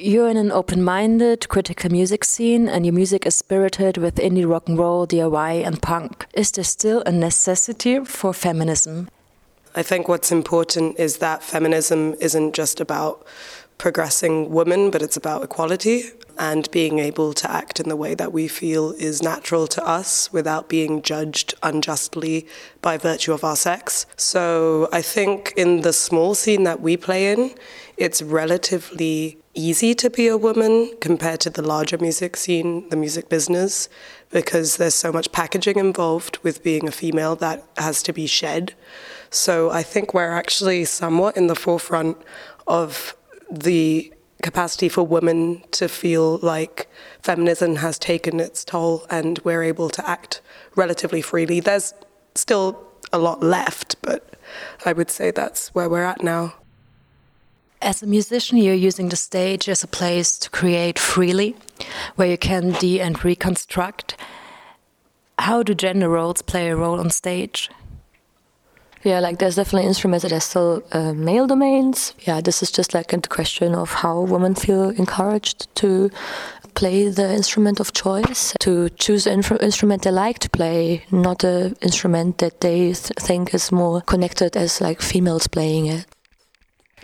You're in an open minded, critical music scene, and your music is spirited with indie rock and roll, DIY, and punk. Is there still a necessity for feminism? I think what's important is that feminism isn't just about progressing women, but it's about equality and being able to act in the way that we feel is natural to us without being judged unjustly by virtue of our sex. So I think in the small scene that we play in, it's relatively easy to be a woman compared to the larger music scene, the music business, because there's so much packaging involved with being a female that has to be shed. So I think we're actually somewhat in the forefront of the capacity for women to feel like feminism has taken its toll and we're able to act relatively freely. There's still a lot left, but I would say that's where we're at now. As a musician, you're using the stage as a place to create freely, where you can de and reconstruct. How do gender roles play a role on stage? Yeah, like there's definitely instruments that are still uh, male domains. Yeah, this is just like a question of how women feel encouraged to play the instrument of choice, to choose an instrument they like to play, not an instrument that they th think is more connected as like females playing it.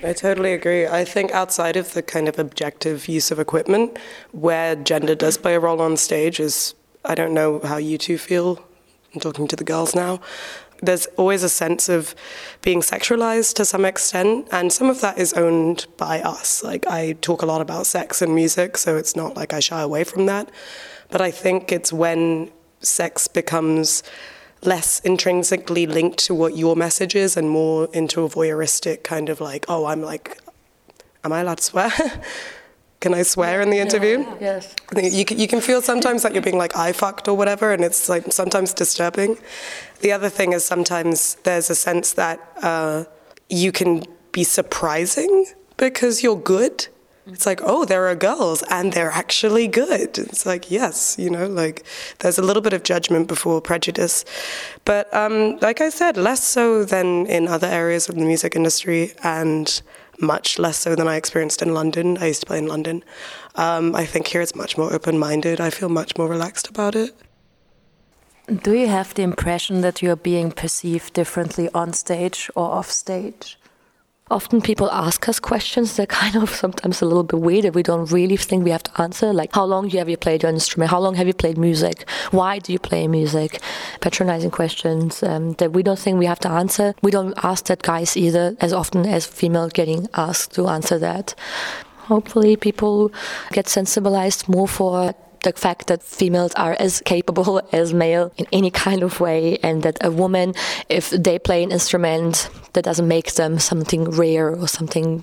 I totally agree. I think outside of the kind of objective use of equipment, where gender does play a role on stage is, I don't know how you two feel. I'm talking to the girls now. There's always a sense of being sexualized to some extent, and some of that is owned by us. Like, I talk a lot about sex and music, so it's not like I shy away from that. But I think it's when sex becomes less intrinsically linked to what your message is and more into a voyeuristic kind of like, oh, I'm like, am I allowed to swear? can I swear in the interview? Yeah, yes. You can, you can feel sometimes that you're being like, I fucked or whatever, and it's like sometimes disturbing. The other thing is sometimes there's a sense that uh, you can be surprising because you're good it's like, oh, there are girls and they're actually good. It's like, yes, you know, like there's a little bit of judgment before prejudice. But um, like I said, less so than in other areas of the music industry and much less so than I experienced in London. I used to play in London. Um, I think here it's much more open minded. I feel much more relaxed about it. Do you have the impression that you're being perceived differently on stage or off stage? Often people ask us questions that kind of sometimes a little bit weird that we don't really think we have to answer. Like, how long have you played your instrument? How long have you played music? Why do you play music? Patronizing questions um, that we don't think we have to answer. We don't ask that guys either, as often as female getting asked to answer that. Hopefully, people get sensibilized more for the fact that females are as capable as male in any kind of way, and that a woman, if they play an instrument, that doesn't make them something rare or something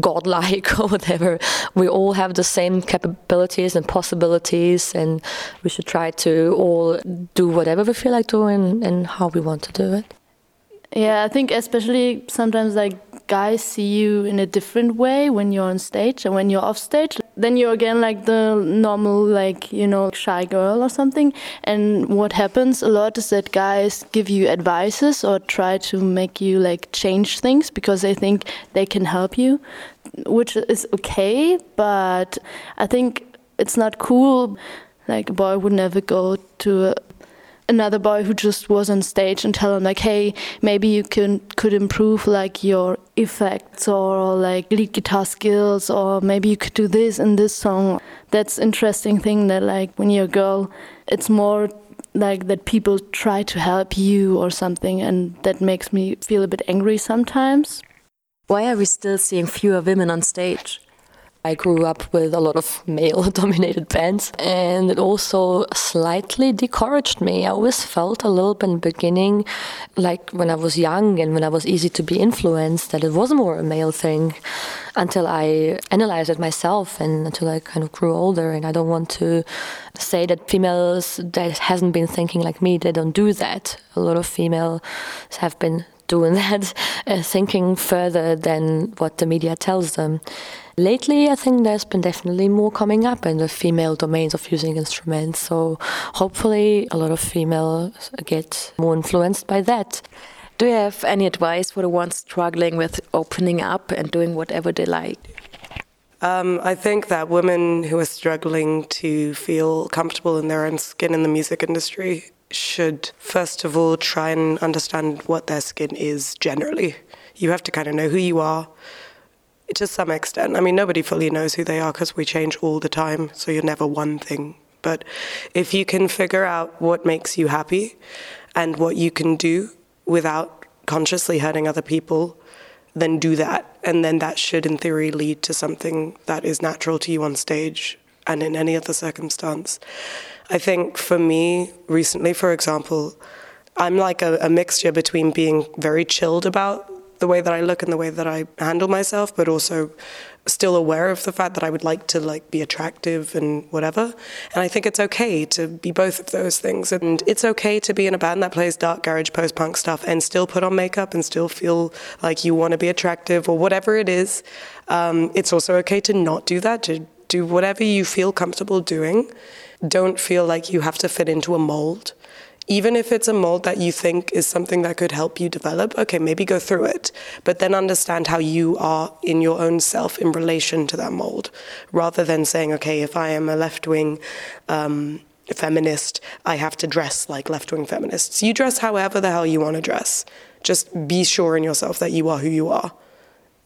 godlike or whatever. We all have the same capabilities and possibilities, and we should try to all do whatever we feel like doing and how we want to do it. Yeah, I think especially sometimes like guys see you in a different way when you're on stage and when you're off stage then you're again like the normal like you know shy girl or something. And what happens a lot is that guys give you advices or try to make you like change things because they think they can help you which is okay. But i think it's not cool. Like a boy would never go to a another boy who just was on stage and tell him like hey maybe you can could improve like your effects or like lead guitar skills or maybe you could do this in this song. That's interesting thing that like when you're a girl it's more like that people try to help you or something and that makes me feel a bit angry sometimes. Why are we still seeing fewer women on stage I grew up with a lot of male dominated bands, and it also slightly discouraged me. I always felt a little bit in the beginning, like when I was young and when I was easy to be influenced, that it was more a male thing until I analyzed it myself and until I kind of grew older. And I don't want to say that females that hasn't been thinking like me, they don't do that. A lot of females have been doing that, uh, thinking further than what the media tells them. Lately, I think there's been definitely more coming up in the female domains of using instruments. So hopefully, a lot of females get more influenced by that. Do you have any advice for the ones struggling with opening up and doing whatever they like? Um, I think that women who are struggling to feel comfortable in their own skin in the music industry should, first of all, try and understand what their skin is generally. You have to kind of know who you are to some extent. I mean, nobody fully knows who they are because we change all the time, so you're never one thing. But if you can figure out what makes you happy and what you can do without consciously hurting other people, then do that. And then that should, in theory, lead to something that is natural to you on stage and in any other circumstance. I think for me, recently, for example, I'm like a, a mixture between being very chilled about the way that I look and the way that I handle myself, but also still aware of the fact that I would like to like be attractive and whatever. And I think it's okay to be both of those things. And it's okay to be in a band that plays dark garage post punk stuff and still put on makeup and still feel like you want to be attractive or whatever it is. Um, it's also okay to not do that, to do whatever you feel comfortable doing. Don't feel like you have to fit into a mold even if it's a mold that you think is something that could help you develop, okay, maybe go through it, but then understand how you are in your own self in relation to that mold, rather than saying, okay, if I am a left wing um, feminist, I have to dress like left wing feminists. You dress however the hell you want to dress. Just be sure in yourself that you are who you are.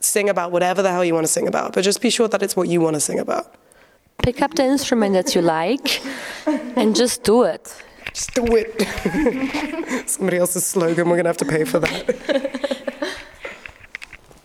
Sing about whatever the hell you want to sing about, but just be sure that it's what you want to sing about. Pick up the instrument that you like and just do it. Just do it. Somebody else's slogan. We're going to have to pay for that.